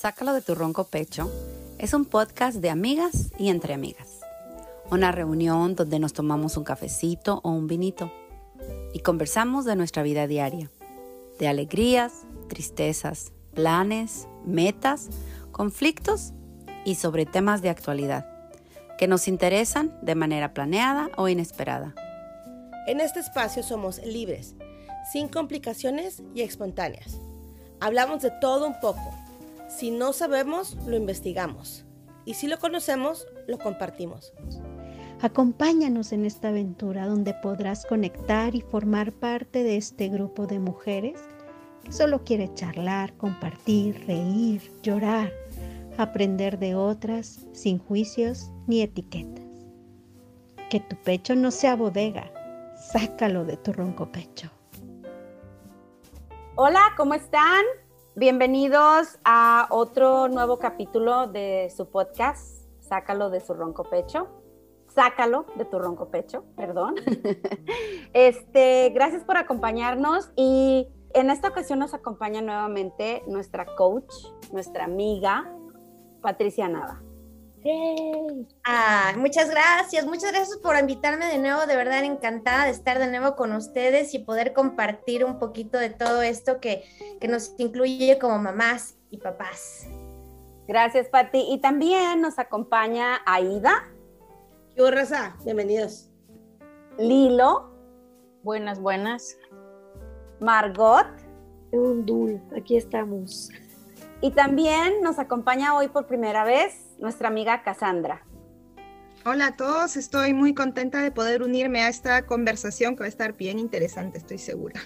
Sácalo de tu ronco pecho es un podcast de amigas y entre amigas. Una reunión donde nos tomamos un cafecito o un vinito y conversamos de nuestra vida diaria, de alegrías, tristezas, planes, metas, conflictos y sobre temas de actualidad que nos interesan de manera planeada o inesperada. En este espacio somos libres, sin complicaciones y espontáneas. Hablamos de todo un poco. Si no sabemos, lo investigamos. Y si lo conocemos, lo compartimos. Acompáñanos en esta aventura donde podrás conectar y formar parte de este grupo de mujeres que solo quiere charlar, compartir, reír, llorar, aprender de otras sin juicios ni etiquetas. Que tu pecho no sea bodega, sácalo de tu ronco pecho. Hola, ¿cómo están? Bienvenidos a otro nuevo capítulo de su podcast, Sácalo de su ronco pecho. Sácalo de tu ronco pecho, perdón. Este, gracias por acompañarnos y en esta ocasión nos acompaña nuevamente nuestra coach, nuestra amiga, Patricia Nava. Ah, muchas gracias, muchas gracias por invitarme de nuevo, de verdad encantada de estar de nuevo con ustedes y poder compartir un poquito de todo esto que, que nos incluye como mamás y papás. Gracias, Pati. Y también nos acompaña Aida. ¿Qué raza? Bienvenidos. Lilo. Buenas, buenas. Margot. Un dul, aquí estamos. Y también nos acompaña hoy por primera vez nuestra amiga Cassandra. Hola a todos, estoy muy contenta de poder unirme a esta conversación que va a estar bien interesante, estoy segura.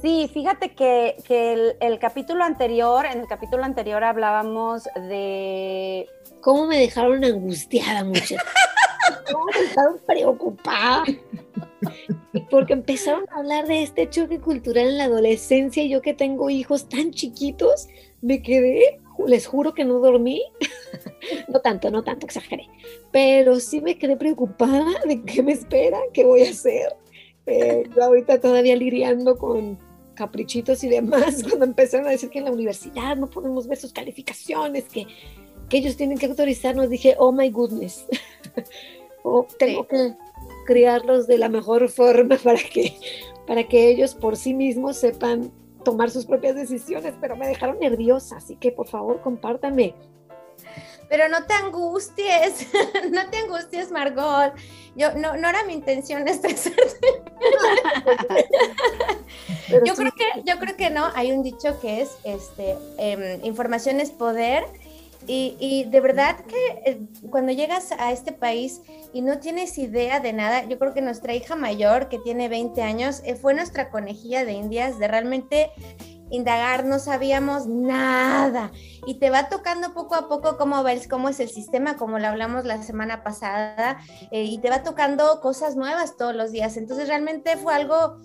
Sí, fíjate que, el, capítulo anterior, en el capítulo anterior hablábamos de... ¿Cómo me dejaron angustiada, muchachos? ¿Cómo me dejaron preocupada? Porque empezaron a hablar de este choque cultural en la adolescencia y yo que tengo hijos tan chiquitos, me quedé, les juro que no dormí, no tanto, no tanto, exageré, pero sí me quedé preocupada de qué me espera, qué voy a hacer. Eh, yo ahorita todavía lidiando con caprichitos y demás, cuando empezaron a decir que en la universidad no podemos ver sus calificaciones, que, que ellos tienen que autorizarnos, dije, oh my goodness, oh, tengo que criarlos de la mejor forma para que, para que ellos por sí mismos sepan tomar sus propias decisiones, pero me dejaron nerviosa, así que por favor compártame. Pero no te angusties, no te angusties, Margot. Yo no, no era mi intención estresarte. yo creo que, yo creo que no. Hay un dicho que es este em, información es poder. Y, y, de verdad que eh, cuando llegas a este país y no tienes idea de nada, yo creo que nuestra hija mayor, que tiene 20 años, eh, fue nuestra conejilla de indias de realmente indagar, no sabíamos nada. Y te va tocando poco a poco cómo, ves, cómo es el sistema, como lo hablamos la semana pasada, eh, y te va tocando cosas nuevas todos los días. Entonces realmente fue algo,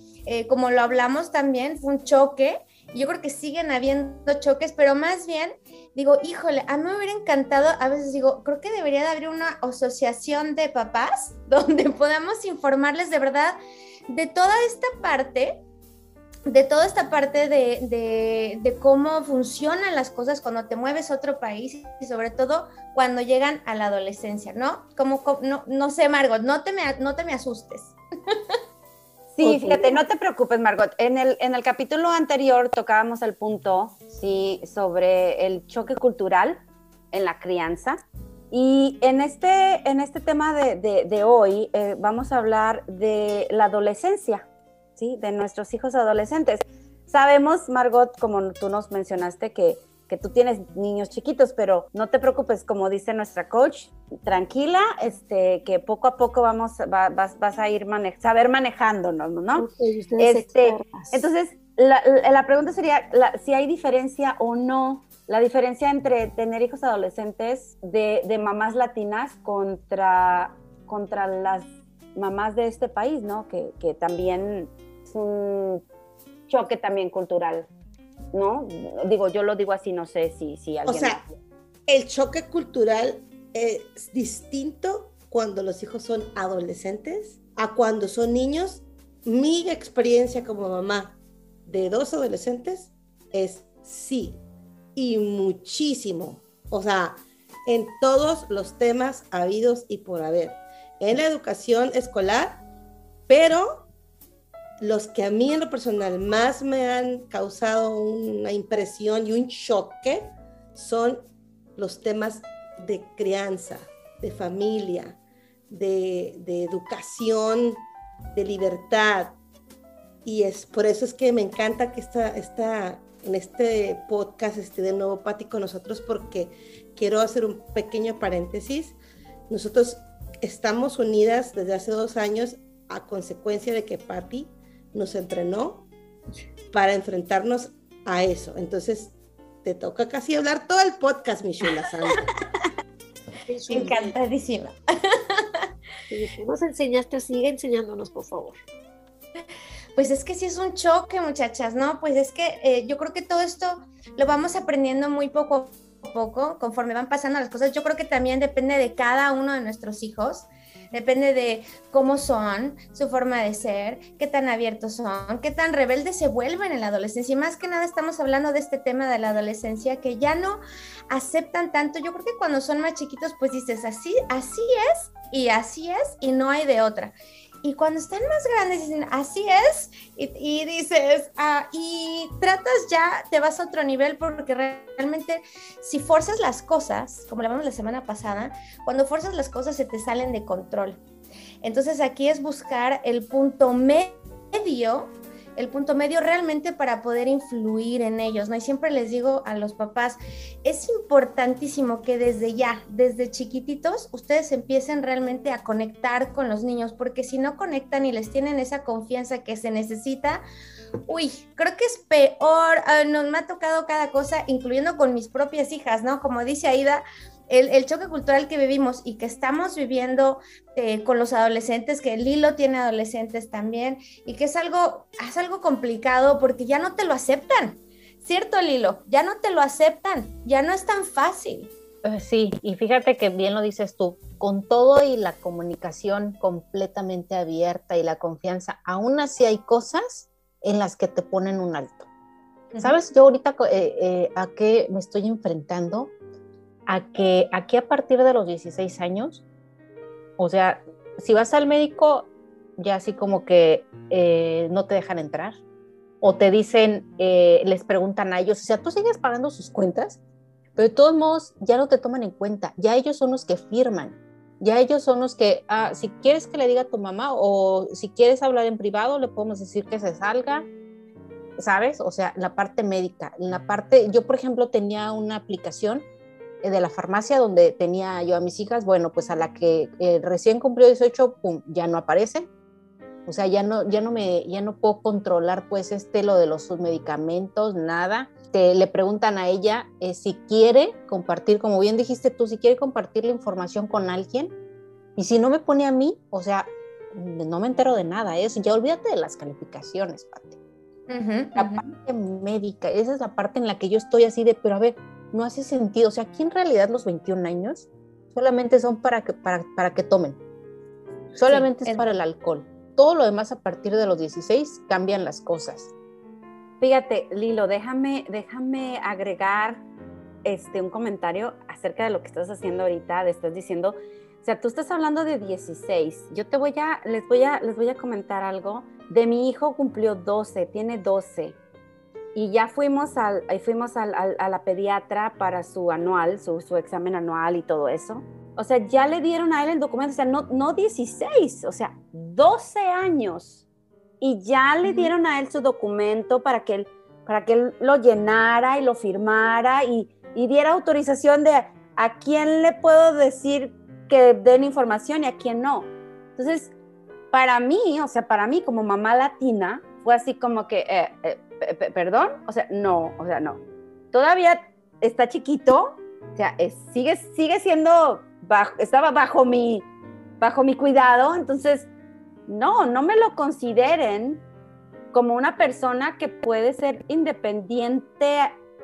como lo hablamos también, fue un choque yo creo que siguen habiendo choques, pero más bien digo, híjole, a mí me hubiera encantado, a veces digo, creo que debería de haber una asociación de papás donde podamos informarles de verdad de toda esta parte, de toda esta parte de, de, cómo funcionan las cosas cuando te mueves a otro país y sobre todo cuando llegan a la adolescencia, ¿no? Como, no, no sé, Margot, no te me, no te me asustes. Sí, fíjate, no te preocupes, Margot. En el, en el capítulo anterior tocábamos el punto, sí, sobre el choque cultural en la crianza. Y en este, en este tema de, de, hoy eh, vamos a hablar de la adolescencia, ¿sí? De nuestros hijos adolescentes. Sabemos, Margot, como tú nos mencionaste, que que tú tienes niños chiquitos, pero no te preocupes, como dice nuestra coach, tranquila, este, que poco a poco vamos, vas, vas, a ir mane saber manejándonos, ¿no? este, entonces, la, la, pregunta sería si hay diferencia o no, la diferencia entre tener hijos adolescentes de, de mamás latinas contra, contra las mamás de este país, ¿no? Que, que también es un choque también cultural. ¿No? Digo, yo lo digo así, no sé si, si alguien... O sea, el choque cultural es distinto cuando los hijos son adolescentes a cuando son niños. Mi experiencia como mamá de dos adolescentes es sí. y muchísimo. O sea, en todos los temas habidos y por haber. En la educación escolar, pero los que a mí en lo personal más me han causado una impresión y un choque son los temas de crianza, de familia, de, educación, de libertad. Y es por eso es que me encanta que está esta, en este podcast esté de nuevo Pati con nosotros, porque quiero hacer un pequeño paréntesis. Nosotros estamos unidas desde hace dos años a consecuencia de que Patti nos entrenó para enfrentarnos a eso. Entonces, te toca casi hablar todo el podcast, Michelle Sandra. Encantadísima. nos enseñaste, sigue enseñándonos, por favor. Pues es que sí es un choque, muchachas, ¿no? Pues es que eh, yo creo que todo esto lo vamos aprendiendo muy poco poco, conforme van pasando las cosas. Yo creo que también depende de cada uno de nuestros hijos, depende de cómo son, su forma de ser, qué tan abiertos son, qué tan rebeldes se vuelven en la adolescencia. Y más que nada estamos hablando de este tema de la adolescencia que ya no aceptan tanto. Yo creo que cuando son más chiquitos, pues dices, así, así es y así es y no hay de otra. Y cuando están más grandes dicen, así es, y, dices, ah, y tratas ya, te vas a otro nivel porque realmente si forzas las cosas, como lo hablamos la semana pasada, cuando forzas las cosas se te salen de control. Entonces aquí es buscar el punto medio el punto medio realmente para poder influir en ellos, ¿no? Y siempre les digo a los papás, es importantísimo que desde ya, desde chiquititos, ustedes empiecen realmente a conectar con los niños, porque si no conectan y les tienen esa confianza que se necesita, uy, creo que es peor, ah, nos me ha tocado cada cosa, incluyendo con mis propias hijas, ¿no? Como dice Aida, el, choque cultural que vivimos y que estamos viviendo eh, con los adolescentes, que Lilo tiene adolescentes también, y que es algo, es algo complicado porque ya no te lo aceptan. ¿Cierto, Lilo? Ya no te lo aceptan, ya no es tan fácil. Eh, sí, y fíjate que bien lo dices tú, con todo y la comunicación completamente abierta y la confianza, aún así hay cosas en las que te ponen un alto. ¿Sabes? Yo ahorita eh, a qué me estoy enfrentando a que aquí a partir de los 16 años, o sea, si vas al médico, ya así como que eh, no te dejan entrar, o te dicen, eh, les preguntan a ellos, o sea, tú sigues pagando sus cuentas, pero de todos modos ya no te toman en cuenta, ya ellos son los que firman, ya ellos son los que, ah, si quieres que le diga a tu mamá o si quieres hablar en privado, le podemos decir que se salga, ¿sabes? O sea, la parte médica, la parte, yo por ejemplo tenía una aplicación de la farmacia donde tenía yo a mis hijas, bueno, pues a la que eh, recién cumplió 18, pum, ya no aparece. O sea, ya no, ya no me, ya no puedo controlar pues este lo de los medicamentos, nada. Te, le preguntan a ella eh, si quiere compartir, como bien dijiste tú, si quiere compartir la información con alguien. Y si no me pone a mí, o sea, no me entero de nada. Eso, ya olvídate de las calificaciones, Pati. la parte médica, esa es la parte en la que yo estoy así de, pero a ver, no hace sentido. O sea, aquí en realidad los 21 años solamente son para que, para, para que tomen. Solamente es para el alcohol. Todo lo demás a partir de los 16 cambian las cosas. Fíjate, Lilo, déjame, déjame agregar este, un comentario acerca de lo que estás haciendo ahorita, estás diciendo, o sea, tú estás hablando de 16. Yo te voy a, les voy a, les voy a comentar algo. De mi hijo cumplió 12, tiene 12 y ya fuimos, al, fuimos al, a la pediatra para su anual, su, su, examen anual y todo eso. O sea, ya le dieron a él el documento, o sea, no, no 16, o sea, 12 años. Y ya le dieron a él su documento para que él, para que él lo llenara y lo firmara y, y diera autorización de a quién le puedo decir que den información y a quién no. Entonces, para mí, o sea, para mí como mamá latina, fue así como que, eh, eh, perdón, o sea, no, o sea, no. Todavía está chiquito, o sea, sigue, sigue siendo, bajo, estaba bajo mi, bajo mi cuidado, entonces, no, no me lo consideren como una persona que puede ser independiente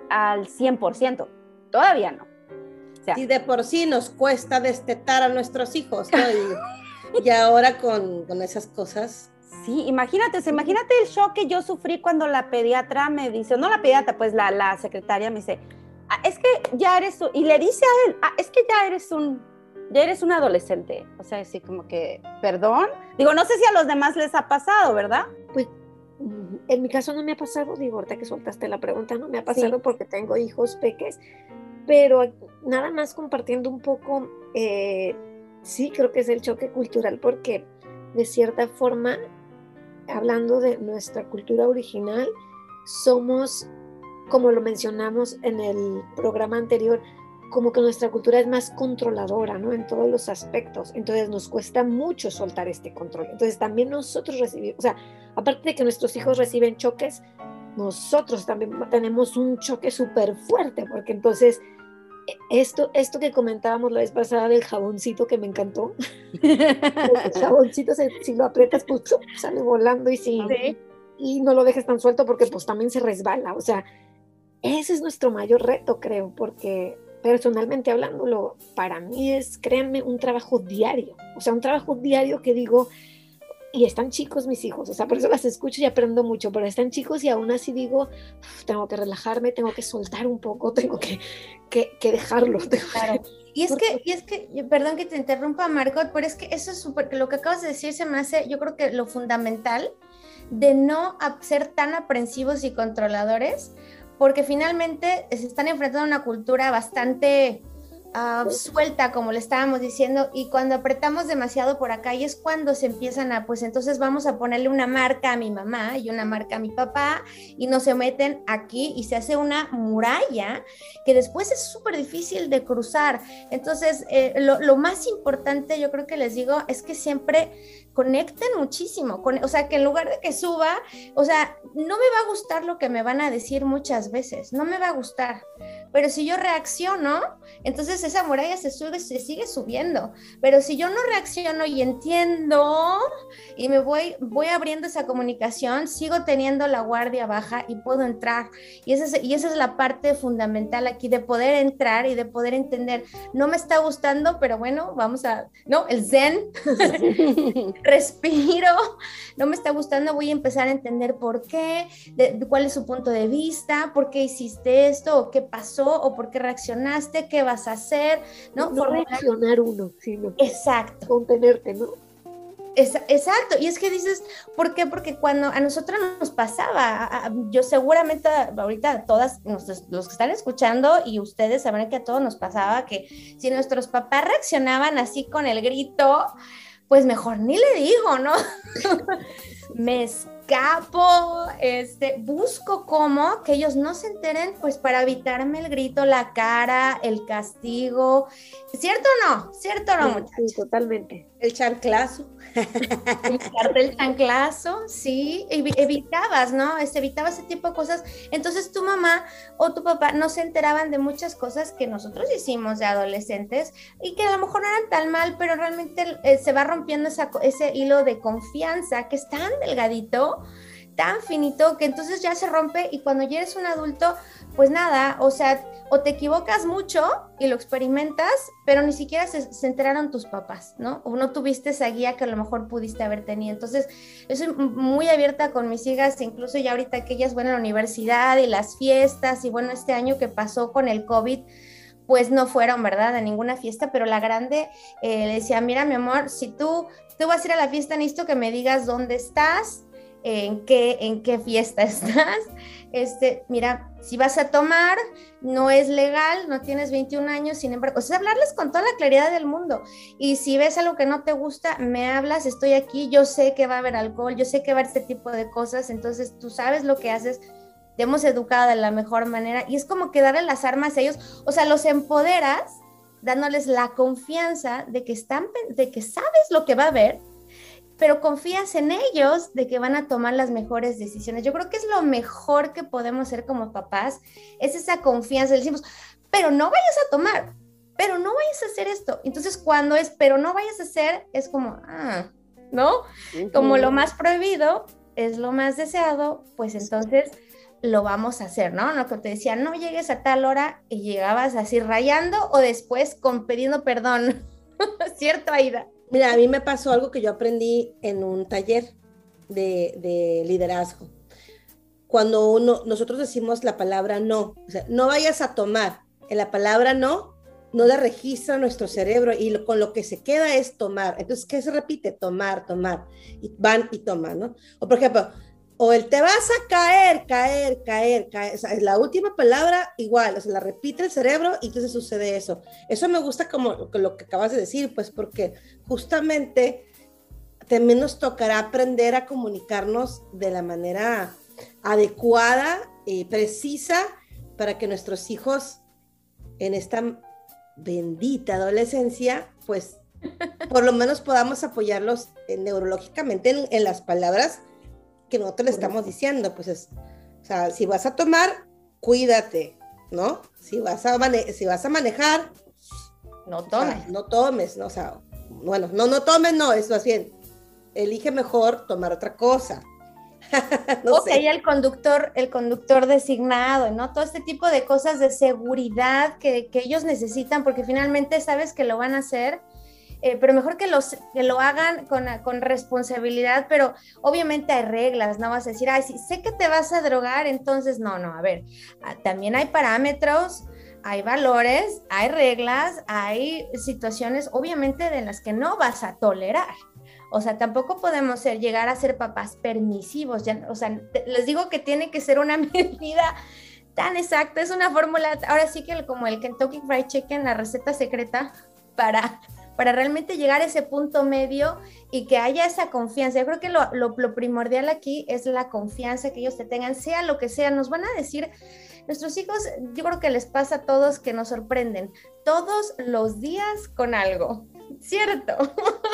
al 100%. Todavía no. O si de por sí nos cuesta destetar a nuestros hijos, y, ahora con, con esas cosas, Sí, imagínate, imagínate el shock que yo sufrí cuando la pediatra me dice, no la pediatra, pues la, la secretaria me dice, ah, es que ya eres, un, y le dice a él, ah, es que ya eres un, ya eres un adolescente. O sea, así como que, perdón. Digo, no sé si a los demás les ha pasado, ¿verdad? Pues mm, en mi caso no me ha pasado, digo, ahorita que soltaste la pregunta, no me ha pasado porque tengo hijos peques, pero nada más compartiendo un poco, eh, sí creo que es el choque cultural porque de cierta forma, hablando de nuestra cultura original, somos, como lo mencionamos en el programa anterior, como que nuestra cultura es más controladora, ¿no? En todos los aspectos. Entonces nos cuesta mucho soltar este control. Entonces también nosotros recibimos, o sea, aparte de que nuestros hijos reciben choques, nosotros también tenemos un choque súper fuerte, porque entonces esto, esto que comentábamos la vez pasada del jaboncito que me encantó, el jaboncito si lo aprietas pues sale volando y, si, y no lo dejes tan suelto porque pues también se resbala, o sea, ese es nuestro mayor reto creo, porque personalmente hablándolo, para mí es, créanme, un trabajo diario, o sea, un trabajo diario que digo, y están chicos mis hijos, o sea, por eso las escucho y aprendo mucho, pero están chicos y aún así digo, tengo que relajarme, tengo que soltar un poco, tengo que, que, dejarlo. claro. Y es que, y es que, perdón que te interrumpa, Margot, pero es que eso es súper, lo que acabas de decir se me hace, yo creo que lo fundamental de no ser tan aprensivos y controladores, porque finalmente se están enfrentando a una cultura bastante Ah, suelta, como le estábamos diciendo, y cuando apretamos demasiado por acá, y es cuando se empiezan a, pues entonces vamos a ponerle una marca a mi mamá y una marca a mi papá, y no se meten aquí y se hace una muralla que después es súper difícil de cruzar. Entonces, eh, lo, lo más importante, yo creo que les digo, es que siempre conecten muchísimo, con, o sea, que en lugar de que suba, o sea, no me va a gustar lo que me van a decir muchas veces, no me va a gustar, pero si yo reacciono, entonces esa muralla se sube, se sigue subiendo, pero si yo no reacciono y entiendo y me voy, voy abriendo esa comunicación, sigo teniendo la guardia baja y puedo entrar, y esa es, y esa es la parte fundamental aquí de poder entrar y de poder entender, no me está gustando, pero bueno, vamos a, no, el zen. respiro, no me está gustando, voy a empezar a entender por qué, cuál es su punto de vista, por qué hiciste esto, o qué pasó, o por qué reaccionaste, qué vas a hacer, ¿no? No reaccionar uno, sino Exacto. contenerte, ¿no? exacto, y es que dices, ¿por qué? Porque cuando a nosotros nos pasaba, yo seguramente ahorita todas los que están escuchando y ustedes sabrán que a todos nos pasaba que si nuestros papás reaccionaban así con el grito, pues mejor ni le digo, ¿no? Me escapo, este, busco cómo que ellos no se enteren, pues para evitarme el grito, la cara, el castigo. ¿Cierto o no? ¿Cierto o no, muchachos? Sí, totalmente. El chanclazo. El chanclazo, sí, evitabas, ¿no? Este, evitabas ese tipo de cosas. Entonces tu mamá o tu papá no se enteraban de muchas cosas que nosotros hicimos de adolescentes y que a lo mejor no eran tan mal, pero realmente eh, se va rompiendo ese hilo de confianza que es tan delgadito tan finito que entonces ya se rompe y cuando ya eres un adulto, pues nada, o sea, o te equivocas mucho y lo experimentas, pero ni siquiera se, enteraron tus papás, ¿no? O no tuviste esa guía que a lo mejor pudiste haber tenido. Entonces, yo soy muy abierta con mis hijas, incluso ya ahorita que ellas van a la universidad y las fiestas y bueno, este año que pasó con el COVID, pues no fueron, ¿verdad? A ninguna fiesta, pero la grande eh, le decía, mira, mi amor, si tú, tú vas a ir a la fiesta, necesito que me digas dónde estás, en qué, en qué fiesta estás. Este, mira, si vas a tomar, no es legal, no tienes 21 años, sin embargo, o sea, hablarles con toda la claridad del mundo. Y si ves algo que no te gusta, me hablas, estoy aquí, yo sé que va a haber alcohol, yo sé que va a haber este tipo de cosas, entonces tú sabes lo que haces, te hemos educado de la mejor manera y es como que darle las armas a ellos, o sea, los empoderas dándoles la confianza de que están de que sabes lo que va a haber pero confías en ellos de que van a tomar las mejores decisiones. Yo creo que es lo mejor que podemos hacer como papás, es esa confianza. Le decimos, pero no vayas a tomar, pero no vayas a hacer esto. Entonces, cuando es, pero no vayas a hacer, es como, ah, ¿no? Como lo más prohibido es lo más deseado, pues entonces lo vamos a hacer, ¿no? Lo que te decía, no llegues a tal hora y llegabas así rayando o después con pidiendo perdón. ¿Cierto, Aida? Mira, a mí me pasó algo que yo aprendí en un taller de, liderazgo. Cuando uno, nosotros decimos la palabra no, o sea, no vayas a tomar, en la palabra no, no la registra nuestro cerebro y con lo que se queda es tomar. Entonces, ¿qué se repite? Tomar, tomar. Y van y toman, ¿no? O por ejemplo, o el te vas a caer, caer, caer, caer. O sea, es la última palabra igual, o sea, la repite el cerebro y entonces sucede eso. Eso me gusta como lo que acabas de decir, pues porque justamente también nos tocará aprender a comunicarnos de la manera adecuada y precisa para que nuestros hijos en esta bendita adolescencia, pues por lo menos podamos apoyarlos neurológicamente en, las palabras que nosotros le estamos diciendo. Pues es, o sea, si vas a tomar, cuídate, ¿no? Si vas a, si vas a manejar, no tomes. no tomes, ¿no? O sea, bueno, no, no tomes, no, es más bien, elige mejor tomar otra cosa. no ok, el conductor, el conductor designado, ¿no? Todo este tipo de cosas de seguridad que, ellos necesitan, porque finalmente sabes que lo van a hacer, eh, pero mejor que, los, que lo hagan con, con, responsabilidad, pero obviamente hay reglas, no vas a decir, ay, si sé que te vas a drogar, entonces no, no, a ver, ah, también hay parámetros, hay valores, hay reglas, hay situaciones, obviamente, de las que no vas a tolerar. O sea, tampoco podemos llegar a ser papás permisivos. Ya, o sea, les digo que tiene que ser una medida tan exacta, es una fórmula, ahora sí que como el Kentucky Fried Chicken, la receta secreta para, para realmente llegar a ese punto medio y que haya esa confianza. Yo creo que lo, lo, primordial aquí es la confianza que ellos te tengan, sea lo que sea. Nos van a decir, nuestros hijos, yo creo que les pasa a todos que nos sorprenden todos los días con algo. Cierto.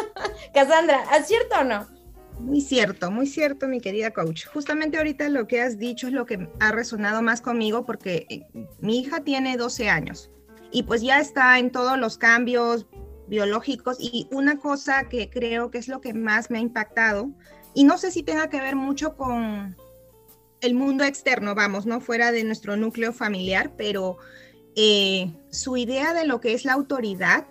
Cassandra, ¿es cierto o no? Muy cierto, muy cierto, mi querida coach. Justamente ahorita lo que has dicho es lo que ha resonado más conmigo porque eh, mi hija tiene 12 años y pues ya está en todos los cambios biológicos y una cosa que creo que es lo que más me ha impactado y no sé si tenga que ver mucho con el mundo externo, vamos, no fuera de nuestro núcleo familiar, pero eh, su idea de lo que es la autoridad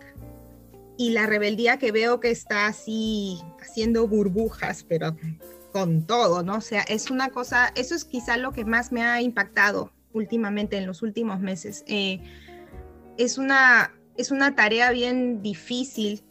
y la rebeldía que veo que está así haciendo burbujas, pero con todo, ¿no? O sea, es una cosa, eso es quizá lo que más me ha impactado últimamente, en los últimos meses. Eh, es, una, es una tarea bien difícil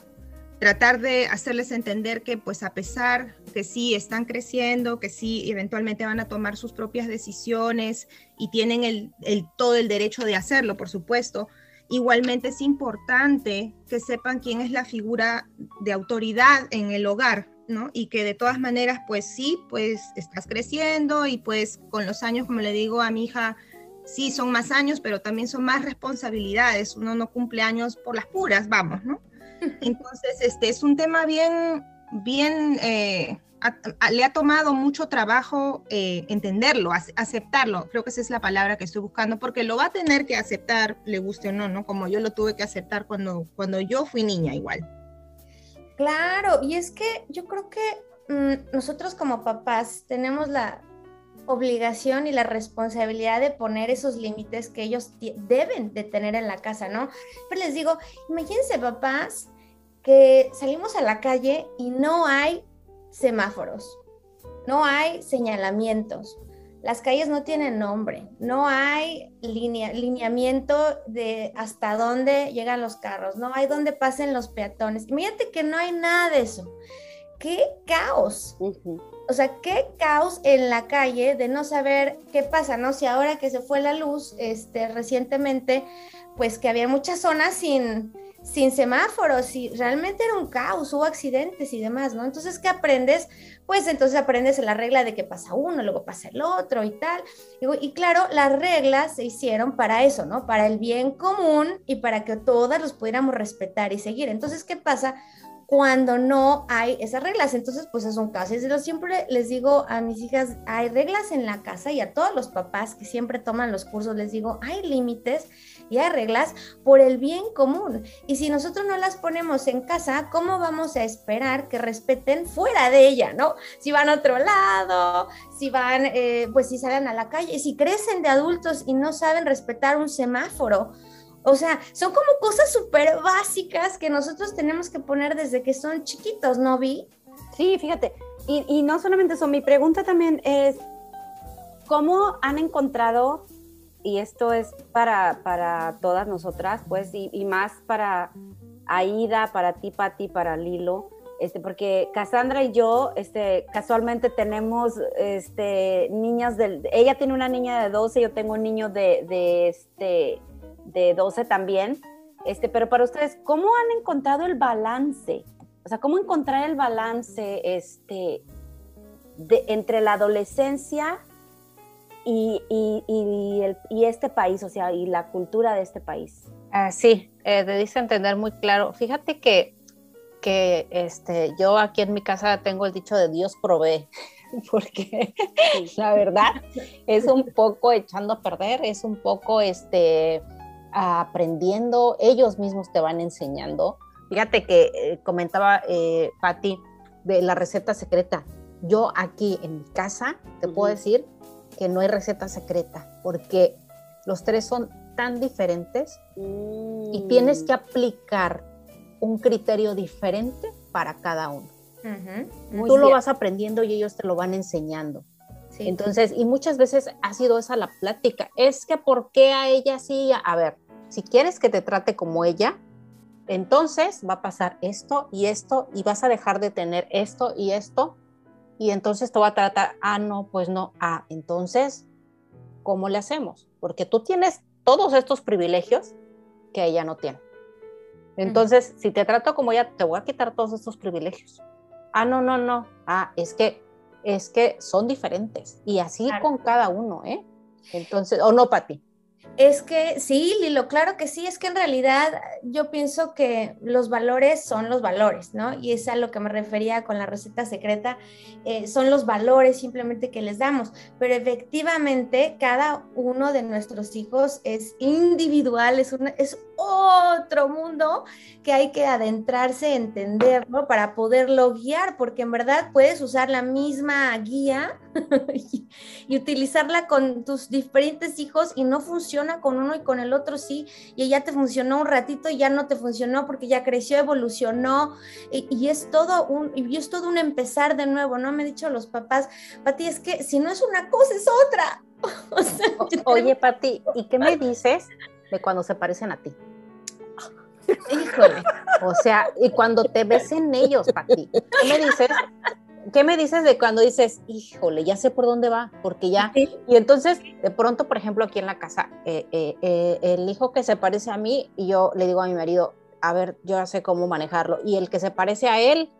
tratar de hacerles entender que pues a pesar que sí están creciendo, que sí eventualmente van a tomar sus propias decisiones y tienen el, todo el derecho de hacerlo, por supuesto, Igualmente es importante que sepan quién es la figura de autoridad en el hogar, ¿no? Y que de todas maneras, pues sí, pues estás creciendo y pues con los años, como le digo a mi hija, sí son más años, pero también son más responsabilidades. Uno no cumple años por las puras, vamos, ¿no? Entonces, este es un tema bien, bien eh, le ha tomado mucho trabajo eh, entenderlo, aceptarlo. Creo que esa es la palabra que estoy buscando, porque lo va a tener que aceptar, le guste o no, ¿no? Como yo lo tuve que aceptar cuando, cuando yo fui niña igual. Claro, y es que yo creo que mm, nosotros como papás tenemos la obligación y la responsabilidad de poner esos límites que ellos deben de tener en la casa, ¿no? Pero les digo, imagínense papás que salimos a la calle y no hay semáforos, no hay señalamientos, las calles no tienen nombre, no hay lineamiento de hasta dónde llegan los carros, no hay dónde pasen los peatones. Imagínate que no hay nada de eso. ¡Qué caos! O sea, qué caos en la calle de no saber qué pasa, ¿no? Si ahora que se fue la luz, este, recientemente, pues que había muchas zonas sin, sin semáforos y realmente era un caos, hubo accidentes y demás, ¿no? Entonces, ¿qué aprendes? Pues entonces aprendes la regla de que pasa uno, luego pasa el otro y tal. Y, claro, las reglas se hicieron para eso, ¿no? Para el bien común y para que todas los pudiéramos respetar y seguir. Entonces, ¿qué pasa? Cuando no hay esas reglas. Entonces, pues es un caso. Y yo siempre les digo a mis hijas, hay reglas en la casa y a todos los papás que siempre toman los cursos, les digo, hay límites y hay reglas por el bien común. Y si nosotros no las ponemos en casa, ¿cómo vamos a esperar que respeten fuera de ella, no? Si van a otro lado, si van, eh, pues si salen a la calle, si crecen de adultos y no saben respetar un semáforo. O sea, son como cosas súper básicas que nosotros tenemos que poner desde que son chiquitos, ¿no, Vi? Sí, fíjate. Y, y no solamente eso, mi pregunta también es, ¿cómo han encontrado y esto es para, para todas nosotras, pues, y, más para Aida, para ti, Pati, para Lilo, este, porque Cassandra y yo, este, casualmente tenemos, este, niñas del, ella tiene una niña de 12, yo tengo un niño de, de este, de 12 también, este, pero para ustedes, ¿cómo han encontrado el balance? O sea, ¿cómo encontrar el balance, este, de, entre la adolescencia y, y, y, el, y, este país, o sea, y la cultura de este país? Ah, sí, eh, te dice entender muy claro. Fíjate que que este, yo aquí en mi casa tengo el dicho de Dios provee, porque la verdad es un poco echando a perder, es un poco este, aprendiendo, ellos mismos te van enseñando. Fíjate que eh, comentaba eh, Patti de la receta secreta. Yo aquí en mi casa te puedo decir que no hay receta secreta, porque los tres son tan diferentes y tienes que aplicar un criterio diferente para cada uno. Tú lo vas aprendiendo y ellos te lo van enseñando. Entonces, y muchas veces ha sido esa la plática. Es que, ¿por qué a ella sí? A ver, si quieres que te trate como ella, entonces va a pasar esto y esto y vas a dejar de tener esto y esto y entonces te va a tratar, ah, no, pues no, ah, entonces, ¿cómo le hacemos? Porque tú tienes todos estos privilegios que ella no tiene. Entonces, si te trato como ya, te voy a quitar todos estos privilegios. Ah, no, no, no. Ah, es que, es que son diferentes. Y así con cada uno, ¿eh? Entonces, o no, Pati. Es que sí, Lilo, claro que sí, es que en realidad yo pienso que los valores son los valores, ¿no? Y es a lo que me refería con la receta secreta, eh, son los valores simplemente que les damos, pero efectivamente cada uno de nuestros hijos es individual, es, es otro mundo que hay que adentrarse, entenderlo para poderlo guiar, porque en verdad puedes usar la misma guía y utilizarla con tus diferentes hijos y no funciona con uno y con el otro sí, y ya te funcionó un ratito y ya no te funcionó porque ya creció, evolucionó, y, es todo un, y es todo un empezar de nuevo, ¿no? Me han dicho los papás, Pati, es que si no es una cosa, es otra. Oye, Pati, ¿y qué me dices de cuando se parecen a ti? Híjole. O sea, y cuando te ves en ellos, Pati, ¿qué me dices ¿qué me dices de cuando dices, híjole, ya sé por dónde va? Porque ya. Y entonces, de pronto, por ejemplo, aquí en la casa, eh, eh, eh, el hijo que se parece a mí, y yo le digo a mi marido, a ver, yo ya sé cómo manejarlo. Y el que se parece a él,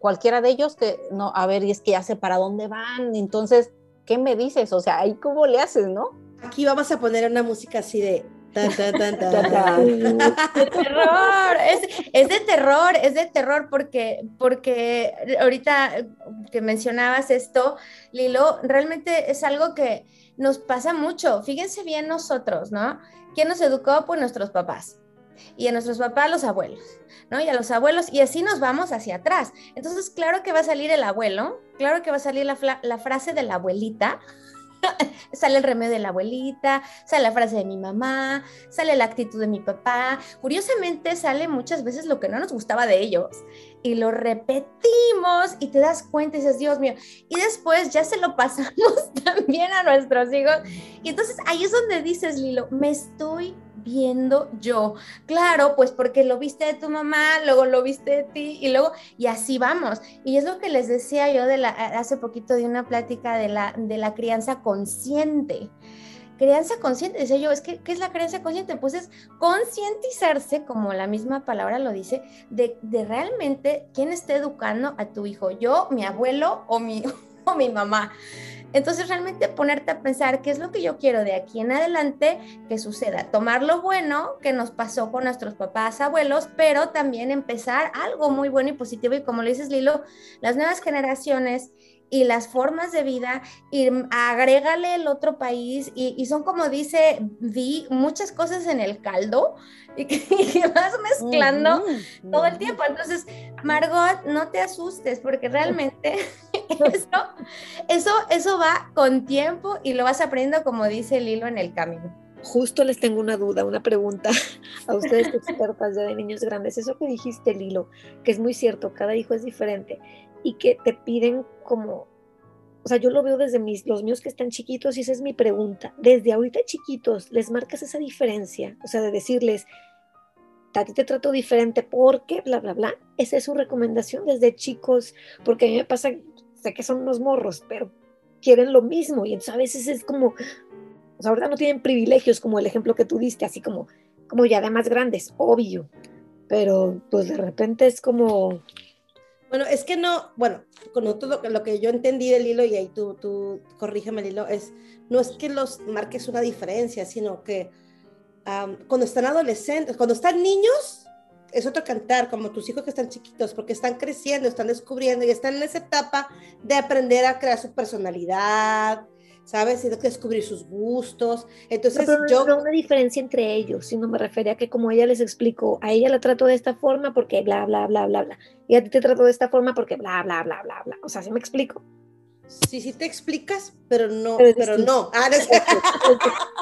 cualquiera de ellos, que no, a ver, y es que ya sé para dónde van. Entonces, ¿qué me dices? O sea, ahí cómo le haces, ¿no? Aquí vamos a poner una música así de es de terror, es, de terror, es de terror porque, porque ahorita que mencionabas esto, Lilo, realmente es algo que nos pasa mucho. Fíjense bien nosotros, ¿no? ¿Quién nos educó? Pues nuestros papás. Y a nuestros papás los abuelos, ¿no? Y a los abuelos, y así nos vamos hacia atrás. Entonces, claro que va a salir el abuelo, claro que va a salir la, la frase de la abuelita, sale el remedio de la abuelita, sale la frase de mi mamá, sale la actitud de mi papá. Curiosamente sale muchas veces lo que no nos gustaba de ellos y lo repetimos y te das cuenta y dices, Dios mío, y después ya se lo pasamos también a nuestros hijos. Y entonces ahí es donde dices, Lilo, me estoy viendo yo? Claro, pues porque lo viste de tu mamá, luego lo viste de ti y luego, y así vamos. Y es lo que les decía yo de la, hace poquito de una plática de la, de la crianza consciente. Crianza consciente, decía yo, es que, ¿qué es la crianza consciente? Pues es concientizarse, como la misma palabra lo dice, de, de realmente quién está educando a tu hijo, yo, mi abuelo o mi, o mi mamá. Entonces realmente ponerte a pensar qué es lo que yo quiero de aquí en adelante que suceda. Tomar lo bueno que nos pasó con nuestros papás, abuelos, pero también empezar algo muy bueno y positivo. Y como le dices, Lilo, las nuevas generaciones y las formas de vida y agrégale el otro país y, son como dice Vi, muchas cosas en el caldo y que, vas mezclando todo el tiempo. Entonces, Margot, no te asustes porque realmente eso, eso, eso va con tiempo y lo vas aprendiendo como dice el hilo en el camino. Justo les tengo una duda, una pregunta a ustedes expertas ya de niños grandes. Eso que dijiste, Lilo, que es muy cierto, cada hijo es diferente y que te piden como o sea, yo lo veo desde mis, los míos que están chiquitos y esa es mi pregunta. Desde ahorita chiquitos, ¿les marcas esa diferencia? O sea, de decirles, a ti te trato diferente porque, bla, bla, bla. Esa es su recomendación desde chicos, porque a mí me pasa, sé que son unos morros, pero quieren lo mismo y entonces a veces es como, o sea, ahorita no tienen privilegios como el ejemplo que tú diste, así como, como ya de más grandes, obvio, pero pues de repente es como, bueno, es que no, bueno, con todo lo que yo entendí del hilo, y ahí tú, tú corrígeme el hilo, es, no es que los marques una diferencia, sino que cuando están adolescentes, cuando están niños, es otro cantar, como tus hijos que están chiquitos, porque están creciendo, están descubriendo y están en esa etapa de aprender a crear su personalidad, ¿sabes? Y descubrir sus gustos. Entonces, no, yo... No una diferencia entre ellos, sino me refería a que como ella les explicó, a ella la trato de esta forma porque bla, bla, bla, bla, bla. Y a ti te trato de esta forma porque bla, bla, bla, bla, bla. O sea, ¿sí me explico? Sí, sí te explicas, pero no, pero, no. Ah, no.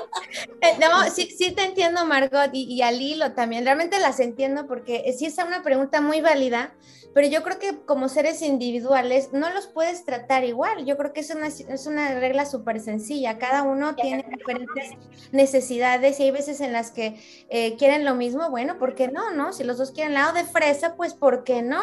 Eh, no, sí, sí te entiendo, Margot, y, y al hilo también. Realmente las entiendo porque sí es una pregunta muy válida, pero yo creo que como seres individuales no los puedes tratar igual. Yo creo que es una, es una regla súper sencilla. Cada uno tiene diferentes necesidades y hay veces en las que eh, quieren lo mismo. Bueno, ¿por qué no? no? Si los dos quieren lado de fresa, pues ¿por qué no?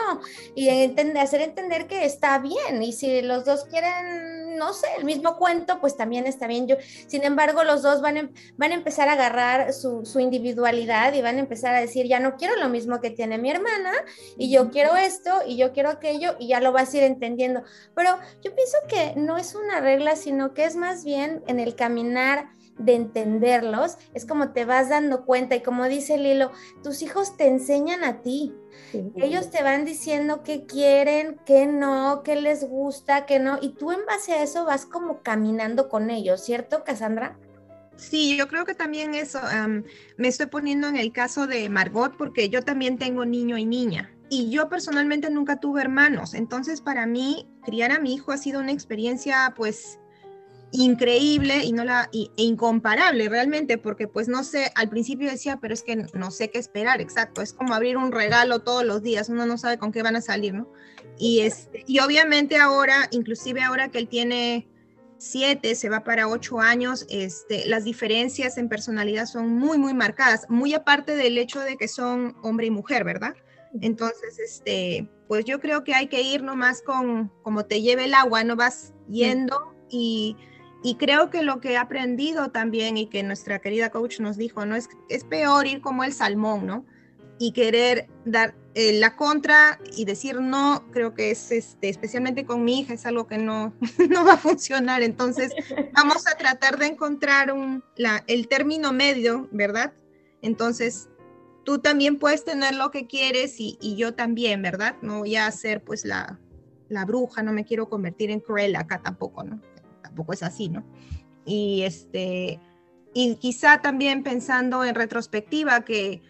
Y entender, hacer entender que está bien. Y si los dos quieren no sé, el mismo cuento, pues también está bien. Yo, sin embargo, los dos van, a, van a empezar a agarrar su, su, individualidad y van a empezar a decir, ya no quiero lo mismo que tiene mi hermana y yo quiero esto y yo quiero aquello y ya lo vas a ir entendiendo. Pero yo pienso que no es una regla, sino que es más bien en el caminar de entenderlos, es como te vas dando cuenta y como dice Lilo, tus hijos te enseñan a ti. Ellos te van diciendo qué quieren, qué no, qué les gusta, qué no, y tú en base a eso vas como caminando con ellos, ¿cierto, Cassandra? Sí, yo creo que también eso, me estoy poniendo en el caso de Margot porque yo también tengo niño y niña. Y yo personalmente nunca tuve hermanos, entonces para mí criar a mi hijo ha sido una experiencia pues increíble y no la e incomparable realmente porque pues no sé al principio decía pero es que no sé qué esperar exacto es como abrir un regalo todos los días uno no sabe con qué van a salir no y este y obviamente ahora inclusive ahora que él tiene siete se va para ocho años este las diferencias en personalidad son muy muy marcadas muy aparte del hecho de que son hombre y mujer verdad entonces este pues yo creo que hay que ir nomás con como te lleve el agua no vas yendo y y creo que lo que he aprendido también y que nuestra querida coach nos dijo, ¿no? Es, es peor ir como el salmón, ¿no? Y querer dar eh, la contra y decir no, creo que es, este, especialmente con mi hija, es algo que no, no va a funcionar. Entonces, vamos a tratar de encontrar un, la, el término medio, ¿verdad? Entonces, tú también puedes tener lo que quieres y, y yo también, ¿verdad? No voy a ser pues la, la bruja, no me quiero convertir en cruel acá tampoco, ¿no? tampoco es así, ¿no? Y este, y quizá también pensando en retrospectiva que,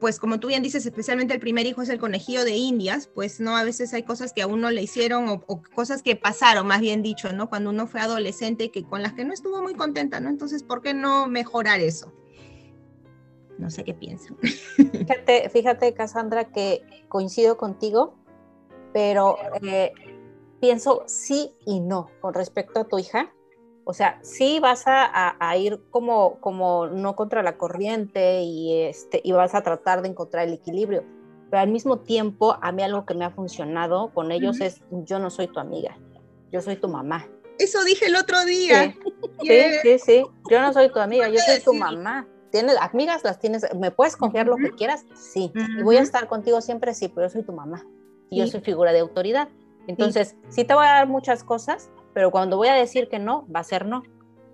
pues como tú bien dices, especialmente el primer hijo es el conejillo de Indias, pues no, a veces hay cosas que a uno le hicieron o, o, cosas que pasaron, más bien dicho, ¿no? Cuando uno fue adolescente, que con las que no estuvo muy contenta, ¿no? Entonces, ¿por qué no mejorar eso? No sé qué piensan. Fíjate, fíjate Cassandra, que coincido contigo, pero eh, pienso sí y no con respecto a tu hija. O sea, sí vas a, a, ir como, como no contra la corriente y, este, y vas a tratar de encontrar el equilibrio. Pero al mismo tiempo, a mí algo que me ha funcionado con ellos uh -huh. es, yo no soy tu amiga, yo soy tu mamá. Eso dije el otro día. Sí, yeah. sí, sí, sí, yo no soy tu amiga, yo soy tu mamá. ¿Tienes amigas? ¿Las tienes? ¿Me puedes confiar lo que quieras? Sí. ¿Y voy a estar contigo siempre? Sí, pero yo soy tu mamá. Y sí. yo soy figura de autoridad. Entonces, sí. sí. te voy a dar muchas cosas, pero cuando voy a decir que no, va a ser no.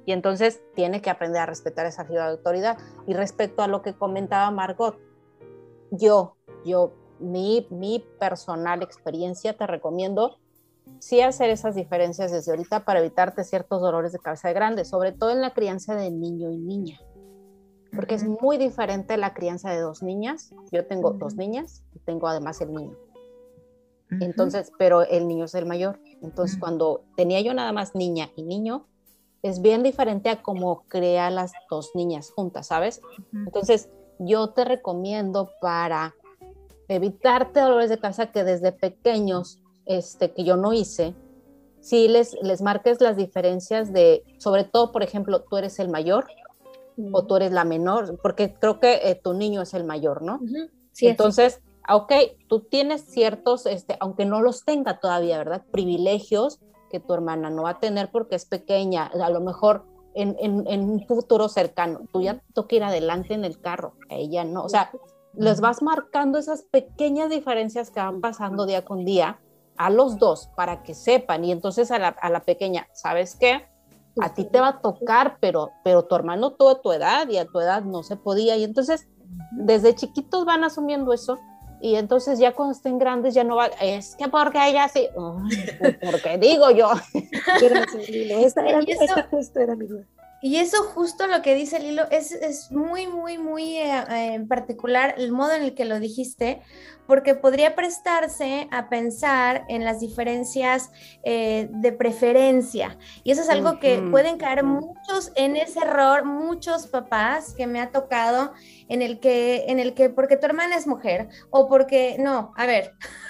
Y entonces tiene que aprender a respetar esa figura de autoridad. Y respecto a lo que comentaba Margot, yo, yo, mi, mi personal experiencia, te recomiendo sí hacer esas diferencias desde ahorita para evitarte ciertos dolores de cabeza de grande, sobre todo en la crianza de niño y niña. Porque es muy diferente la crianza de dos niñas. Yo tengo dos niñas y tengo además el niño. Entonces, pero el niño es el mayor. Entonces, cuando tenía yo nada más niña y niño, es bien diferente a cómo crea las dos niñas juntas, ¿sabes? Entonces, yo te recomiendo para evitarte dolores de cabeza que desde pequeños, este, que yo no hice, sí les, les marques las diferencias de, sobre todo, por ejemplo, tú eres el mayor o tú eres la menor, porque creo que eh, tu niño es el mayor, ¿no? Sí, Entonces, ah, ok, tú tienes ciertos, este, aunque no los tenga todavía, ¿verdad? Privilegios que tu hermana no va a tener porque es pequeña, a lo mejor en, en, en un futuro cercano, tú ya toca ir adelante en el carro, ella no, o sea, les vas marcando esas pequeñas diferencias que van pasando día con día a los dos para que sepan y entonces a la, a la pequeña, ¿sabes qué? A ti te va a tocar, pero, pero tu hermano tuvo tu edad y a tu edad no se podía y entonces desde chiquitos van asumiendo eso y entonces ya cuando estén grandes ya no va, es que porque ella sí, Ay, pues, porque digo yo. Esta, era, Y eso- esta justo era mi duda. Y eso justo lo que dice Lilo es, es muy, muy, muy eh, eh, en particular el modo en el que lo dijiste, porque podría prestarse a pensar en las diferencias eh, de preferencia. Y eso es algo que pueden caer muchos en ese error, muchos papás que me ha tocado en el que, en el que porque tu hermana es mujer o porque, no, a ver.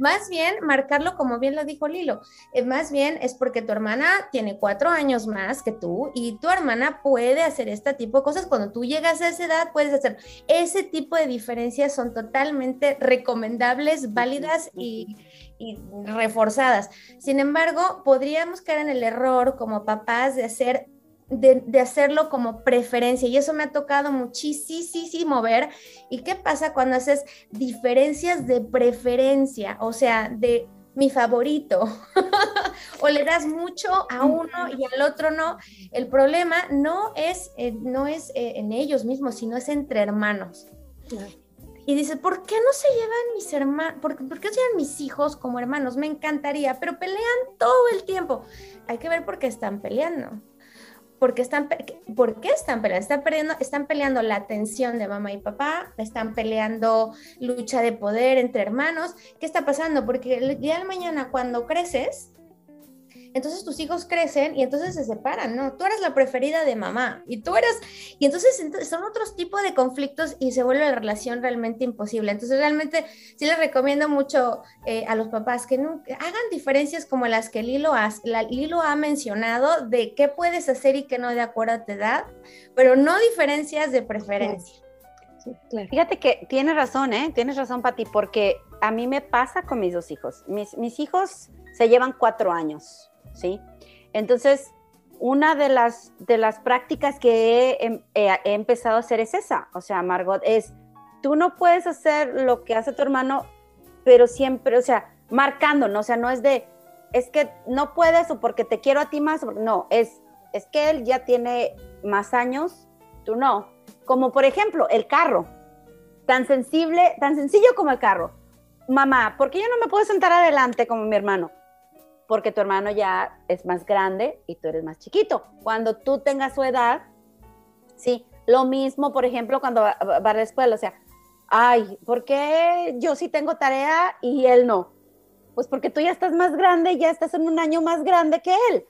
Más bien marcarlo como bien lo dijo Lilo, eh, más bien es porque tu hermana tiene cuatro años más que tú y tu hermana puede hacer este tipo de cosas. Cuando tú llegas a esa edad, puedes hacer ese tipo de diferencias, son totalmente recomendables, válidas y, y reforzadas. Sin embargo, podríamos caer en el error como papás de hacer de, de, hacerlo como preferencia y eso me ha tocado muchísimo ver. ¿Y qué pasa cuando haces diferencias de preferencia? O sea, de mi favorito. o le das mucho a uno y al otro no. El problema no es, eh, no es eh, en ellos mismos, sino es entre hermanos. Y dice, ¿por qué no se llevan mis hermanos? ¿Por, ¿Por, qué no se llevan mis hijos como hermanos? Me encantaría, pero pelean todo el tiempo. Hay que ver por qué están peleando porque están, ¿por qué están peleando? Están, perdiendo, están peleando la atención de mamá y papá, están peleando lucha de poder entre hermanos. ¿Qué está pasando? Porque el día de mañana cuando creces, entonces tus hijos crecen y entonces se separan, ¿no? Tú eres la preferida de mamá y tú eres, y entonces son otros tipos de conflictos y se vuelve la relación realmente imposible. Entonces realmente sí les recomiendo mucho eh, a los papás que nunca hagan diferencias como las que Lilo ha, la, Lilo ha mencionado de qué puedes hacer y qué no de acuerdo a tu edad, pero no diferencias de preferencia. Fíjate que tienes razón, ¿eh? Tienes razón, Pati, porque a mí me pasa con mis dos hijos. Mis, mis hijos se llevan cuatro años. ¿Sí? Entonces, una de las, de las prácticas que he, he, he, empezado a hacer es esa, o sea, Margot, es, tú no puedes hacer lo que hace tu hermano, pero siempre, o sea, marcando, ¿no? O sea, no es de, es que no puedes o porque te quiero a ti más, no, es, es que él ya tiene más años, tú no. Como por ejemplo, el carro, tan sensible, tan sencillo como el carro. Mamá, ¿por qué yo no me puedo sentar adelante como mi hermano? Porque tu hermano ya es más grande y tú eres más chiquito. Cuando tú tengas su edad, sí, lo mismo, por ejemplo, cuando va, va a la escuela, o sea, ay, ¿por qué yo sí tengo tarea y él no? Pues porque tú ya estás más grande, ya estás en un año más grande que él.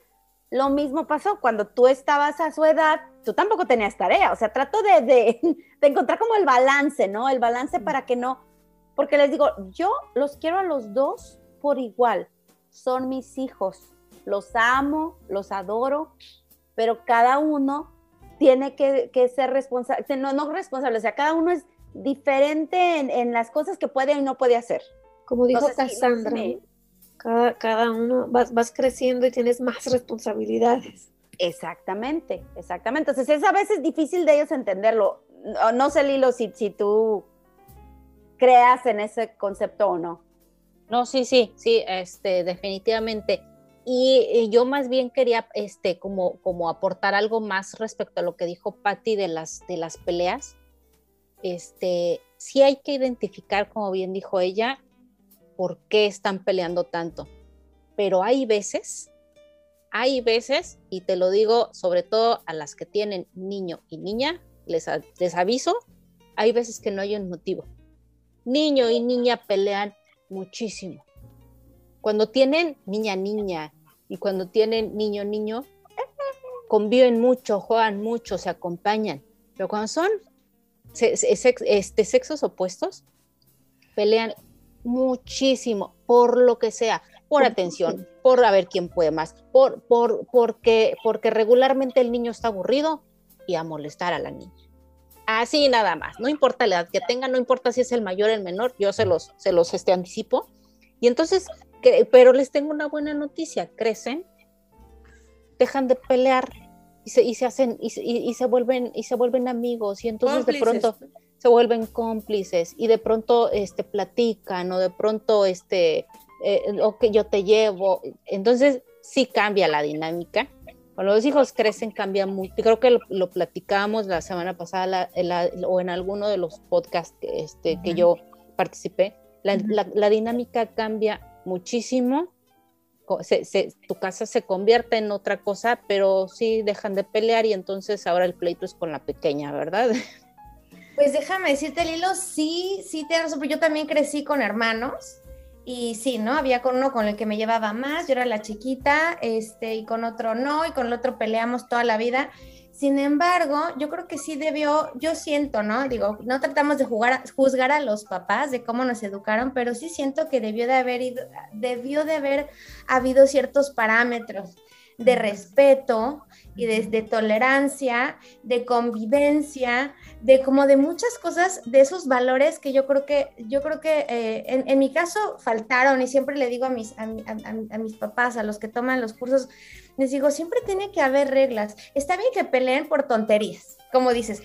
Lo mismo pasó cuando tú estabas a su edad, tú tampoco tenías tarea, o sea, trato de, de, de encontrar como el balance, ¿no? El balance para que no, porque les digo, yo los quiero a los dos por igual son mis hijos, los amo, los adoro, pero cada uno tiene que, que ser responsable, no, no responsable, o sea, cada uno es diferente en, en, las cosas que puede y no puede hacer. Como dijo Entonces, Cassandra, sí, cada, cada, uno vas, vas creciendo y tienes más responsabilidades. Exactamente, exactamente. Entonces es a veces difícil de ellos entenderlo. No, no sé, Lilo, si, si tú creas en ese concepto o no. No, sí, sí, sí, este, definitivamente. Y, yo más bien quería, este, como, como aportar algo más respecto a lo que dijo Patti de las, de las peleas. Este, sí hay que identificar, como bien dijo ella, por qué están peleando tanto. Pero hay veces, hay veces, y te lo digo sobre todo a las que tienen niño y niña, les, les aviso, hay veces que no hay un motivo. Niño y niña pelean muchísimo. Cuando tienen niña, niña y cuando tienen niño, niño, conviven mucho, juegan mucho, se acompañan. Pero cuando son este, sexos opuestos, pelean muchísimo por lo que sea. por atención, por a ver quién puede más, por, por, porque, porque regularmente el niño está aburrido y a molestar a la niña. Así nada más, no importa la edad que tenga, no importa si es el mayor o el menor, yo se los, se los este, anticipo. Y entonces, pero les tengo una buena noticia, crecen, dejan de pelear y se, y se hacen, y, y, se vuelven, y se vuelven amigos, y entonces de pronto se vuelven cómplices, y de pronto este, platican, o de pronto este, eh, o que yo te llevo. Entonces sí cambia la dinámica. Cuando los hijos crecen cambia mucho. Creo que lo, platicamos la semana pasada o en alguno de los podcasts que, este, que yo participé. La, dinámica cambia muchísimo. tu casa se convierte en otra cosa, pero sí dejan de pelear y entonces ahora el pleito es con la pequeña, ¿verdad? Pues déjame decirte, Lilo, sí, sí te razón, yo también crecí con hermanos y sí, ¿no? Había con uno con el que me llevaba más, yo era la chiquita, este, y con otro no, y con el otro peleamos toda la vida. Sin embargo, yo creo que sí debió, yo siento, ¿no? Digo, no tratamos de jugar, juzgar a los papás de cómo nos educaron, pero sí siento que debió de haber ido, debió de haber habido ciertos parámetros de respeto y de, tolerancia, de convivencia, de como de muchas cosas, de esos valores que yo creo que, yo creo que eh, en, mi caso faltaron y siempre le digo a mis, a, mis papás, a los que toman los cursos, les digo, siempre tiene que haber reglas. Está bien que peleen por tonterías, como dices.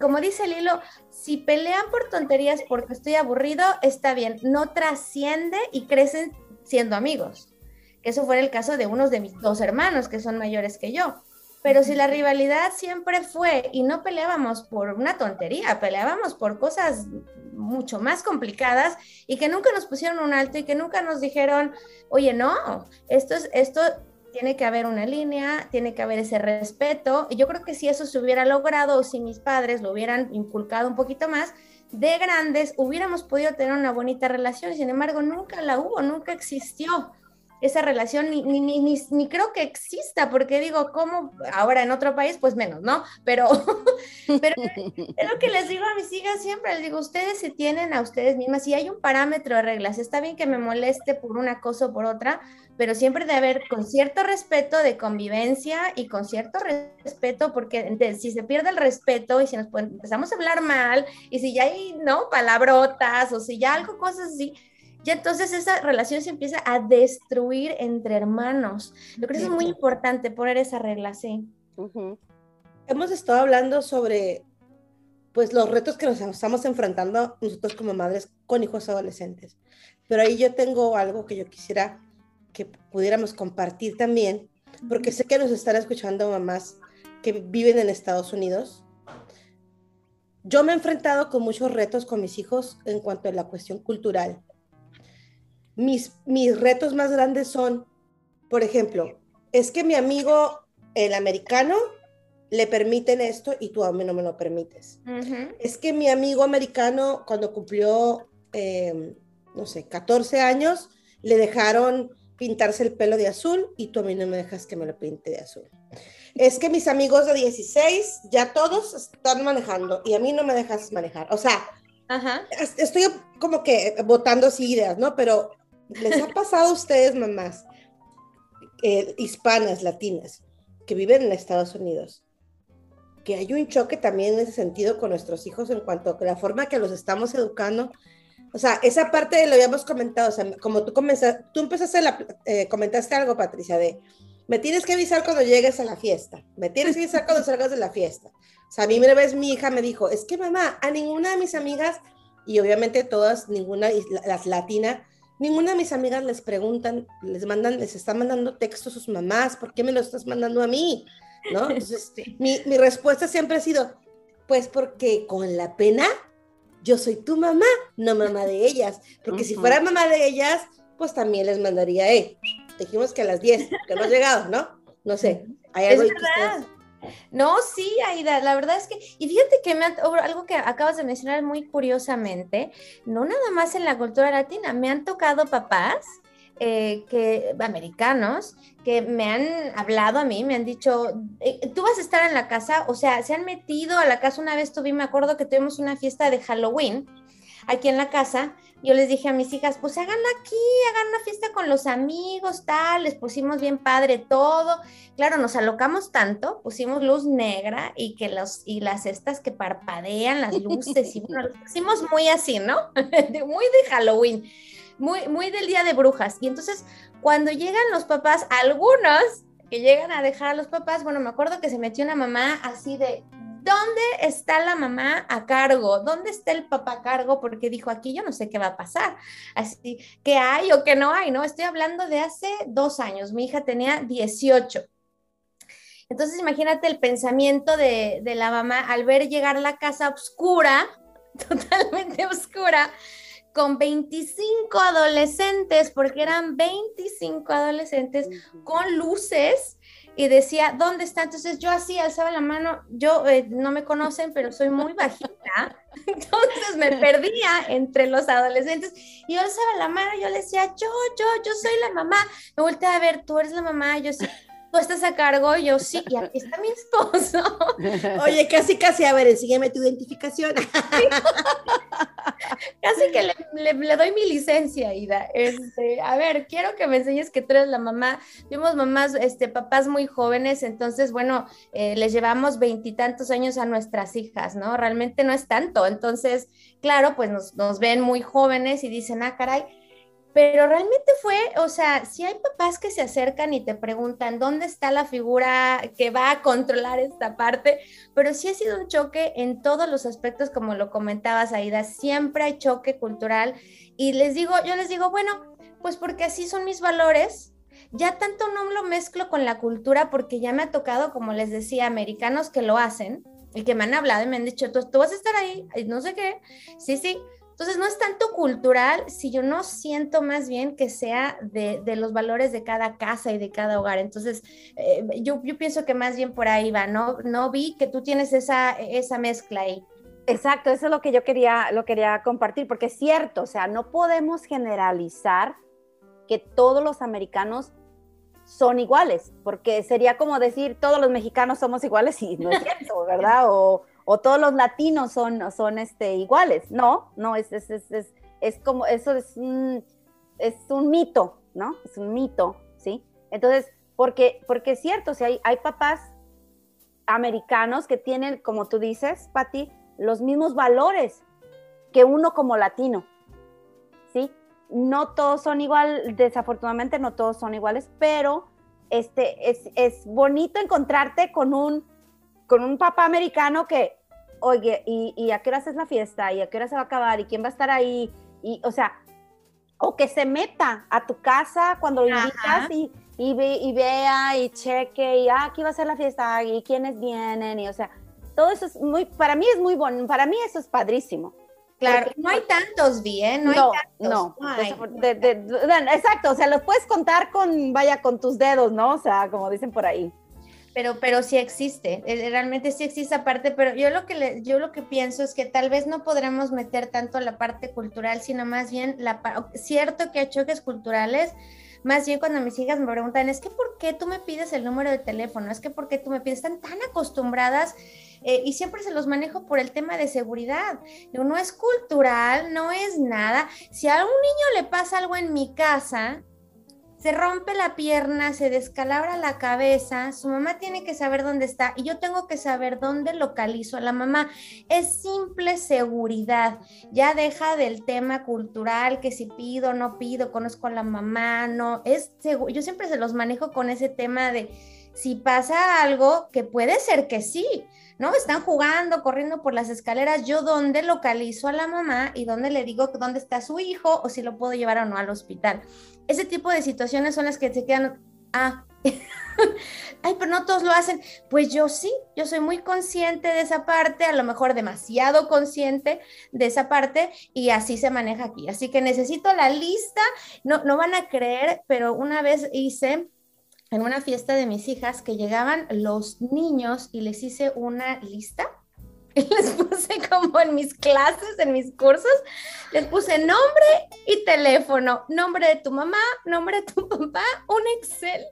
Como dice Lilo, si pelean por tonterías porque estoy aburrido, está bien. No trasciende y crecen siendo amigos que eso fuera el caso de unos de mis dos hermanos que son mayores que yo. Pero si la rivalidad siempre fue y no peleábamos por una tontería, peleábamos por cosas mucho más complicadas y que nunca nos pusieron un alto y que nunca nos dijeron, oye, no, esto es, esto tiene que haber una línea, tiene que haber ese respeto. Y yo creo que si eso se hubiera logrado o si mis padres lo hubieran inculcado un poquito más, de grandes hubiéramos podido tener una bonita relación. Sin embargo, nunca la hubo, nunca existió esa relación ni, ni, ni, ni, creo que exista, porque digo, ¿cómo? Ahora en otro país, pues menos, ¿no? Pero, pero es lo que les digo a mis hijas siempre, les digo, ustedes se tienen a ustedes mismas y hay un parámetro de reglas, está bien que me moleste por una cosa o por otra, pero siempre de haber con cierto respeto de convivencia y con cierto respeto, porque si se pierde el respeto y si nos empezamos a hablar mal y si ya hay, ¿no? Palabrotas o si ya algo, cosas así, ya entonces esa relación se empieza a destruir entre hermanos. Yo creo que es muy importante poner esa regla así. Hemos estado hablando sobre pues los retos que nos estamos enfrentando nosotros como madres con hijos adolescentes. Pero ahí yo tengo algo que yo quisiera que pudiéramos compartir también, porque sé que nos están escuchando mamás que viven en Estados Unidos. Yo me he enfrentado con muchos retos con mis hijos en cuanto a la cuestión cultural mis, retos más grandes son, por ejemplo, es que mi amigo, el americano, le permiten esto y tú a mí no me lo permites. Es que mi amigo americano, cuando cumplió, em, no sé, 14 años, le dejaron pintarse el pelo de azul y tú a mí no me dejas que me lo pinte de azul. Es que mis amigos de 16 ya todos están manejando y a mí no me dejas manejar. O sea, estoy como que votando así ideas, ¿no? Pero ¿Les ha pasado a ustedes, mamás, eh, hispanas, latinas, que viven en Estados Unidos, que hay un choque también en ese sentido con nuestros hijos en cuanto a la forma que los estamos educando? O sea, esa parte lo habíamos comentado, o sea, como tú, comenzaste, tú empezaste, la, eh, comentaste algo, Patricia, de me tienes que avisar cuando llegues a la fiesta, me tienes que avisar cuando salgas de la fiesta. O sea, a mí una vez mi hija me dijo, es que mamá, a ninguna de mis amigas, y obviamente todas, ninguna, las latinas, Ninguna de mis amigas les preguntan, les mandan, les están mandando textos a sus mamás, ¿por qué me lo estás mandando a mí? ¿No? Entonces, mi, mi respuesta siempre ha sido, pues porque con la pena yo soy tu mamá, no mamá de ellas. Porque si fuera mamá de ellas, pues también les mandaría, eh, dijimos que a las 10, que no ha llegado, ¿no? No sé, hay algo es verdad. No, sí, Aida, la verdad es que, y fíjate que me algo que acabas de mencionar muy curiosamente, no nada más en la cultura latina, me han tocado papás eh, que americanos que me han hablado a mí, me han dicho, eh, tú vas a estar en la casa, o sea, se han metido a la casa. Una vez tuvimos, me acuerdo que tuvimos una fiesta de Halloween aquí en la casa, yo les dije a mis hijas, pues háganla aquí, hagan una fiesta con los amigos, tal, les pusimos bien padre todo. Claro, nos alocamos tanto, pusimos luz negra y que los, y las estas que parpadean, las luces, y bueno, pusimos muy así, ¿no? muy de Halloween, muy, muy del día de brujas. Y entonces, cuando llegan los papás, algunos que llegan a dejar a los papás, bueno, me acuerdo que se metió una mamá así de, ¿dónde está la mamá a cargo? ¿Dónde está el papá a cargo? Porque dijo, aquí yo no sé qué va a pasar. Así, ¿qué hay o qué no hay? No, estoy hablando de hace dos años. Mi hija tenía 18. Entonces, imagínate el pensamiento de, de la mamá al ver llegar la casa oscura, totalmente oscura, con 25 adolescentes, porque eran 25 adolescentes con luces y decía, ¿dónde está? Entonces yo así alzaba la mano, yo eh, no me conocen, pero soy muy bajita, entonces me perdía entre los adolescentes y yo alzaba la mano, yo le decía, yo, yo, yo soy la mamá, me volteé a ver, tú eres la mamá, yo sí, tú estás a cargo, yo sí, y aquí está mi esposo. Oye, casi, casi, a ver, enséñame tu identificación. casi que le, doy mi licencia, Ida. Este, a ver, quiero que me enseñes que tú eres la mamá. Vimos mamás, este, papás muy jóvenes, entonces, bueno, eh, les llevamos veintitantos años a nuestras hijas, ¿no? Realmente no es tanto. Entonces, claro, pues nos, nos ven muy jóvenes y dicen, ah, caray, pero realmente fue, o sea, si hay papás que se acercan y te preguntan dónde está la figura que va a controlar esta parte, pero sí ha sido un choque en todos los aspectos, como lo comentabas, Aida, siempre hay choque cultural. Y les digo, yo les digo, bueno, pues porque así son mis valores, ya tanto no lo mezclo con la cultura porque ya me ha tocado, como les decía, americanos que lo hacen y que me han hablado y me han dicho, tú, tú vas a estar ahí, no sé qué, sí, sí, entonces, no es tanto cultural, si yo no siento más bien que sea de, los valores de cada casa y de cada hogar. Entonces, eh, yo, pienso que más bien por ahí va, ¿no? No vi que tú tienes esa, esa mezcla ahí. Exacto, eso es lo que yo quería, lo quería compartir, porque es cierto, o sea, no podemos generalizar que todos los americanos son iguales, porque sería como decir todos los mexicanos somos iguales y no es cierto, ¿verdad? O, o todos los latinos son, son este, iguales. No, no, es, es, es, es, como, eso es un, es un mito, ¿no? Es un mito, ¿sí? Entonces, porque, porque es cierto, si hay, hay papás americanos que tienen, como tú dices, Patti, los mismos valores que uno como latino, ¿sí? No todos son igual, desafortunadamente no todos son iguales, pero este, es, es bonito encontrarte con un, con un papá americano que oye, ¿y, a qué hora es la fiesta? ¿Y a qué hora se va a acabar? ¿Y quién va a estar ahí? Y, o sea, o que se meta a tu casa cuando lo invitas y, y, y, vea y cheque y, ah, aquí va a ser la fiesta y quiénes vienen y, o sea, todo eso es muy, para mí es muy bueno, para mí eso es padrísimo. Claro, no hay tantos bien, no, hay tantos. No, exacto, o sea, los puedes contar con, vaya, con tus dedos, ¿no? O sea, como dicen por ahí pero, pero sí existe, eh, realmente sí existe aparte, pero yo lo que yo lo que pienso es que tal vez no podremos meter tanto la parte cultural, sino más bien la cierto que hay choques culturales, más bien cuando mis hijas me preguntan, es que ¿por qué tú me pides el número de teléfono? Es que ¿por qué tú me pides? Están tan acostumbradas eh, y siempre se los manejo por el tema de seguridad. no es cultural, no es nada. Si a un niño le pasa algo en mi casa, se rompe la pierna, se descalabra la cabeza, su mamá tiene que saber dónde está y yo tengo que saber dónde localizo a la mamá. Es simple seguridad. Ya deja del tema cultural, que si pido, no pido, conozco a la mamá, no. Es yo siempre se los manejo con ese tema de si pasa algo, que puede ser que sí, ¿no? Están jugando, corriendo por las escaleras, yo dónde localizo a la mamá y dónde le digo dónde está su hijo o si lo puedo llevar o no al hospital ese tipo de situaciones son las que se quedan, ah, ay, pero no todos lo hacen. Pues yo sí, yo soy muy consciente de esa parte, a lo mejor demasiado consciente de esa parte y así se maneja aquí. Así que necesito la lista, no, no van a creer, pero una vez hice en una fiesta de mis hijas que llegaban los niños y les hice una lista les puse como en mis clases, en mis cursos, les puse nombre y teléfono, nombre de tu mamá, nombre de tu papá, un Excel.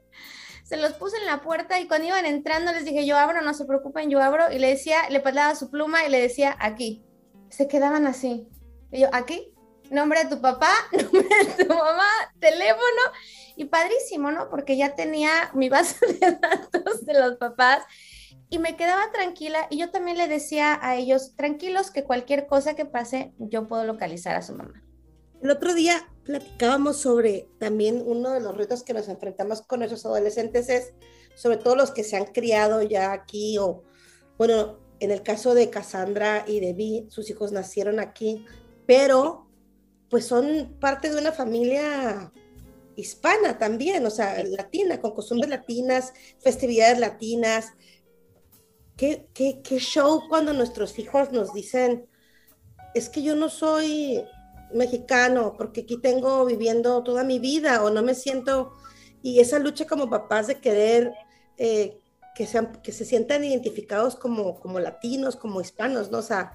Se los puse en la puerta y cuando iban entrando les dije, yo abro, no se preocupen, yo abro. Y le decía, le pasaba su pluma y le decía, aquí. Se quedaban así. Yo, aquí, nombre de tu papá, nombre de tu mamá, teléfono, y padrísimo, ¿no? Porque ya tenía mi base de datos de los papás y me quedaba tranquila y yo también le decía a ellos, tranquilos que cualquier cosa que pase, yo puedo localizar a su mamá. El otro día platicábamos sobre también uno de los retos que nos enfrentamos con nuestros adolescentes es sobre todo los que se han criado ya aquí o, bueno, en el caso de Cassandra y de Vi, sus hijos nacieron aquí, pero pues son parte de una familia hispana también, o sea, latina, con costumbres latinas, festividades latinas. ¿Qué, qué, show cuando nuestros hijos nos dicen, es que yo no soy mexicano, porque aquí tengo viviendo toda mi vida o no me siento, y esa lucha como papás de querer eh, que, sean, que se sientan identificados como, como latinos, como hispanos, ¿no? O sea,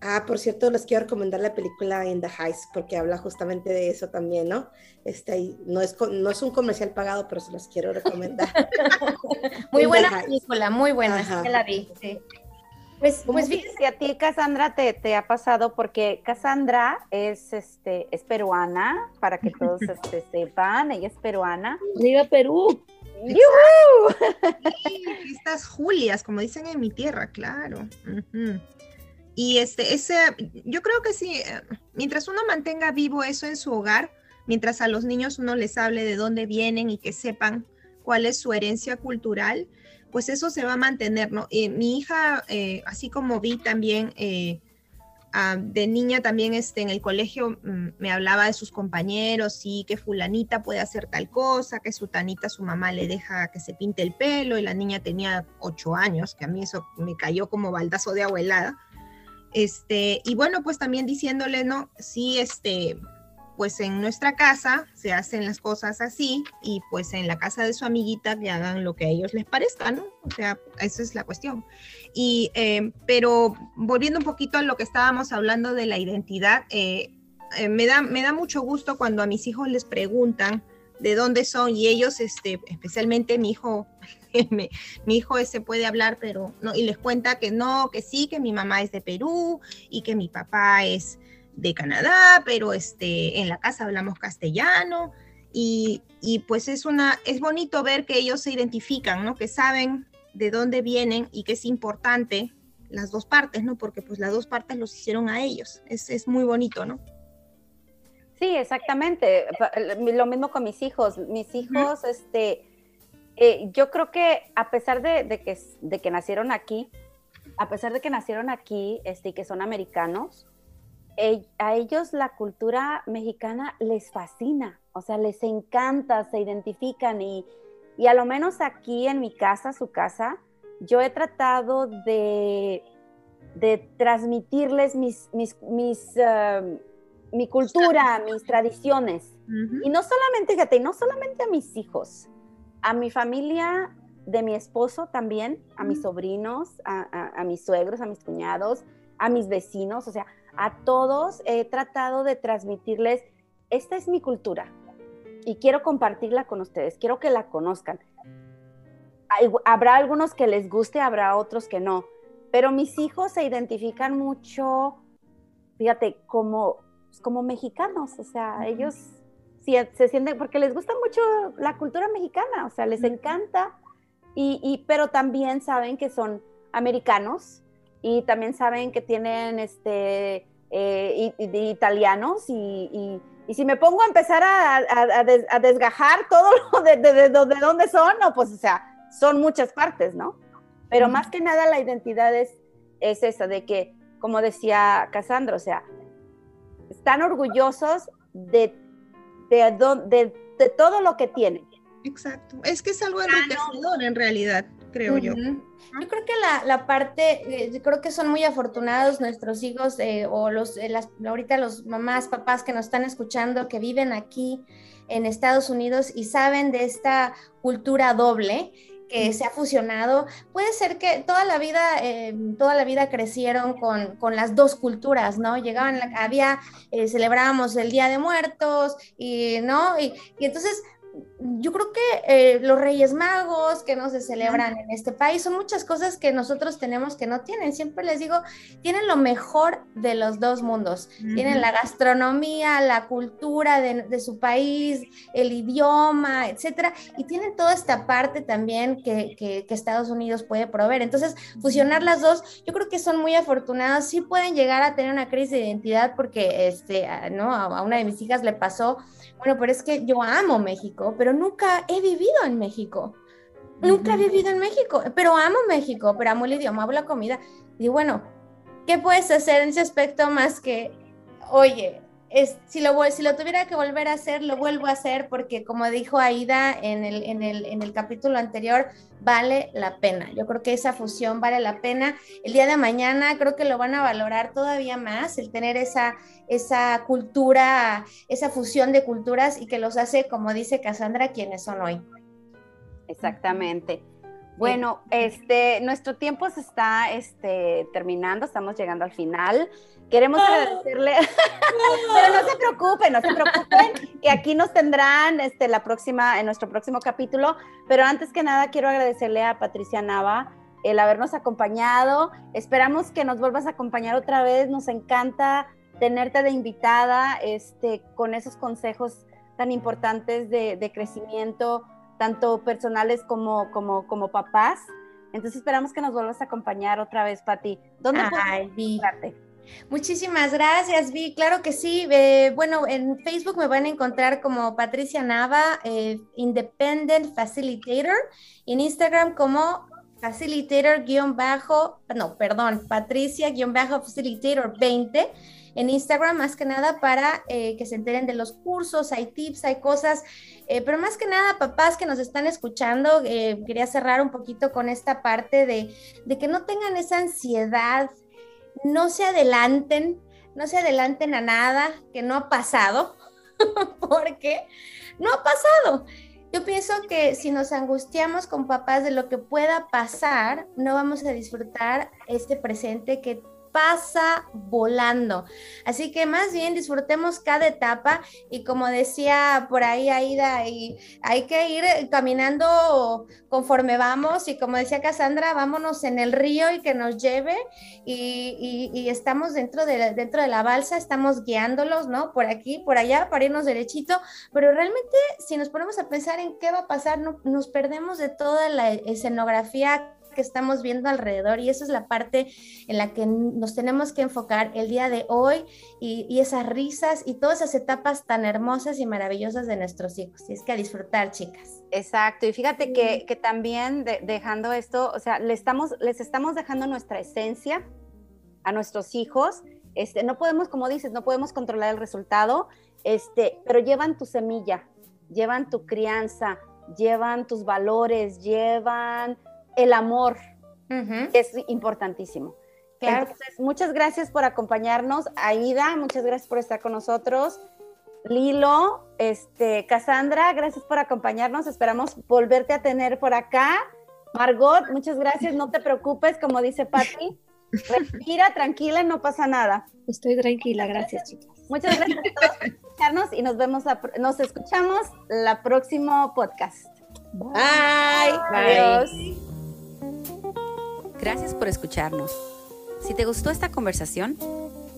ah, por cierto, les quiero recomendar la película In the Heights, porque habla justamente de eso también, ¿no? Este, no, es, no es un comercial pagado, pero se los quiero recomendar. muy buena película, muy buena, la vi, sí. Pues, pues fíjate, a ti, Cassandra, te, te, ha pasado porque Cassandra es, este, es peruana, para que todos este, sepan, ella es peruana. ¡Viva Perú! estas Julias, como dicen en mi tierra, claro. Y este, ese, yo creo que sí, eh, mientras uno mantenga vivo eso en su hogar, mientras a los niños uno les hable de dónde vienen y que sepan cuál es su herencia cultural, pues eso se va a mantener, ¿no? Mi hija, eh, así como vi también eh, de niña también este, en el colegio mm, me hablaba de sus compañeros y que fulanita puede hacer tal cosa, que su tanita, su mamá le deja que se pinte el pelo y la niña tenía ocho años, que a mí eso me cayó como baldazo de abuelada. Este, y bueno, pues también diciéndole, ¿no? Sí, este, pues en nuestra casa se hacen las cosas así y pues en la casa de su amiguita que hagan lo que a ellos les parezca, ¿no? O sea, esa es la cuestión. Y, eh, pero volviendo un poquito a lo que estábamos hablando de la identidad, eh, eh, me, da, me da mucho gusto cuando a mis hijos les preguntan de dónde son y ellos, este, especialmente mi hijo, mi, mi hijo ese puede hablar, pero no, y les cuenta que no, que sí, que mi mamá es de Perú y que mi papá es de Canadá, pero este, en la casa hablamos castellano y, y, pues es, una, es bonito ver que ellos se identifican, ¿no? Que saben de dónde vienen y que es importante las dos partes, ¿no? Porque pues las dos partes los hicieron a ellos. Es, es muy bonito, ¿no? Sí, exactamente. Lo mismo con mis hijos. Mis hijos, este, eh, yo creo que a pesar de, de, que, de que nacieron aquí, a pesar de que nacieron aquí este, y que son americanos, a ellos la cultura mexicana les fascina, o sea, les encanta, se identifican y, y a lo menos aquí en mi casa, su casa, yo he tratado de, de transmitirles mis, mis, mis um, mi cultura, mis tradiciones. Y no solamente, fíjate, no solamente a mis hijos, a mi familia de mi esposo también, a mis sobrinos, a, a, mis suegros, a mis cuñados, a mis vecinos, o sea, a todos he tratado de transmitirles, esta es mi cultura y quiero compartirla con ustedes, quiero que la conozcan. Habrá algunos que les guste, habrá otros que no, pero mis hijos se identifican mucho, fíjate, como, como mexicanos, o sea, ellos se sienten, porque les gusta mucho la cultura mexicana, o sea, les encanta, y, pero también saben que son americanos, y también saben que tienen este, eh, italianos y, si me pongo a empezar a, desgajar todo lo de, de, dónde son, no, pues o sea, son muchas partes, ¿no? Pero más que nada la identidad es, es esa, de que, como decía Casandro, o sea, están orgullosos de, de, de todo lo que tienen. Exacto, es que es algo enriquecedor en realidad creo yo. Yo creo que la, la parte, eh, creo que son muy afortunados nuestros hijos eh, o los, eh, las, ahorita los mamás, papás que nos están escuchando, que viven aquí en Estados Unidos y saben de esta cultura doble que se ha fusionado. Puede ser que toda la vida, toda la vida crecieron con, con, las dos culturas, ¿no? Llegaban, había, celebrábamos el Día de Muertos y, ¿no? Y, y entonces yo creo que eh, los Reyes Magos que no se celebran en este país son muchas cosas que nosotros tenemos que no tienen. Siempre les digo, tienen lo mejor de los dos mundos. Tienen la gastronomía, la cultura de, su país, el idioma, etcétera, y tienen toda esta parte también que, que, Estados Unidos puede proveer. Entonces, fusionar las dos, yo creo que son muy afortunados. Sí pueden llegar a tener una crisis de identidad porque, este, ¿no? a una de mis hijas le pasó bueno, pero es que yo amo México, pero nunca he vivido en México. Nunca he vivido en México, pero amo México, pero amo el idioma, amo la comida. Y bueno, ¿qué puedes hacer en ese aspecto más que, oye, es, si, lo, si lo tuviera que volver a hacer, lo vuelvo a hacer porque como dijo Aida en el, capítulo anterior, vale la pena. Yo creo que esa fusión vale la pena. El día de mañana creo que lo van a valorar todavía más, el tener esa, esa cultura, esa fusión de culturas y que los hace, como dice Cassandra, quienes son hoy. Exactamente. Bueno, este, nuestro tiempo se está este, terminando, estamos llegando al final. Queremos ah. agradecerle, pero no se preocupen, no se preocupen, que aquí nos tendrán este, la próxima, en nuestro próximo capítulo. Pero antes que nada, quiero agradecerle a Patricia Nava el habernos acompañado. Esperamos que nos vuelvas a acompañar otra vez. Nos encanta tenerte de invitada este, con esos consejos tan importantes de, de crecimiento, tanto personales como, como, como papás. Entonces esperamos que nos vuelvas a acompañar otra vez, Pati. ¿Dónde puedes Muchísimas gracias, Vi. Claro que sí. Eh, bueno, en Facebook me van a encontrar como Patricia Nava, eh, Independent Facilitator, en Instagram como Facilitator-bajo, no, perdón, Patricia-Facilitator 20 en Instagram, más que nada para eh, que se enteren de los cursos, hay tips, hay cosas, pero más que nada, papás que nos están escuchando, quería cerrar un poquito con esta parte de, de que no tengan esa ansiedad no se adelanten, no se adelanten a nada que no ha pasado, porque no ha pasado. Yo pienso que si nos angustiamos con papás de lo que pueda pasar, no vamos a disfrutar este presente que pasa volando. Así que más bien disfrutemos cada etapa y como decía por ahí Aida, y hay que ir caminando conforme vamos y como decía Cassandra, vámonos en el río y que nos lleve y, estamos dentro de, dentro de la balsa, estamos guiándolos, ¿no? Por aquí, por allá, para irnos derechito, pero realmente si nos ponemos a pensar en qué va a pasar, no, nos perdemos de toda la escenografía que estamos viendo alrededor y esa es la parte en la que nos tenemos que enfocar el día de hoy y, esas risas y todas esas etapas tan hermosas y maravillosas de nuestros hijos. Y es que a disfrutar, chicas. Exacto, y fíjate que, que, también dejando esto, o sea, le estamos, les estamos dejando nuestra esencia a nuestros hijos. Este, no podemos, como dices, no podemos controlar el resultado, este, pero llevan tu semilla, llevan tu crianza, llevan tus valores, llevan el amor, es importantísimo. Entonces, muchas gracias por acompañarnos. Aida, muchas gracias por estar con nosotros. Lilo, este, Cassandra, gracias por acompañarnos. Esperamos volverte a tener por acá. Margot, muchas gracias. No te preocupes, como dice Patti. Respira, tranquila, no pasa nada. Estoy tranquila, gracias, chicas. Muchas gracias por escucharnos y nos vemos, nos escuchamos la próximo podcast. Bye. Adiós. Gracias por escucharnos. Si te gustó esta conversación,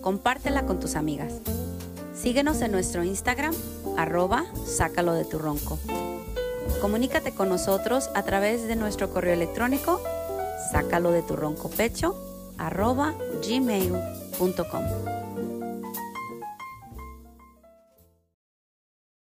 compártela con tus amigas. Síguenos en nuestro Instagram, arroba sácalo de tu ronco. Comunícate con nosotros a través de nuestro correo electrónico, sácalo de tu ronco pecho, arroba gmail.com.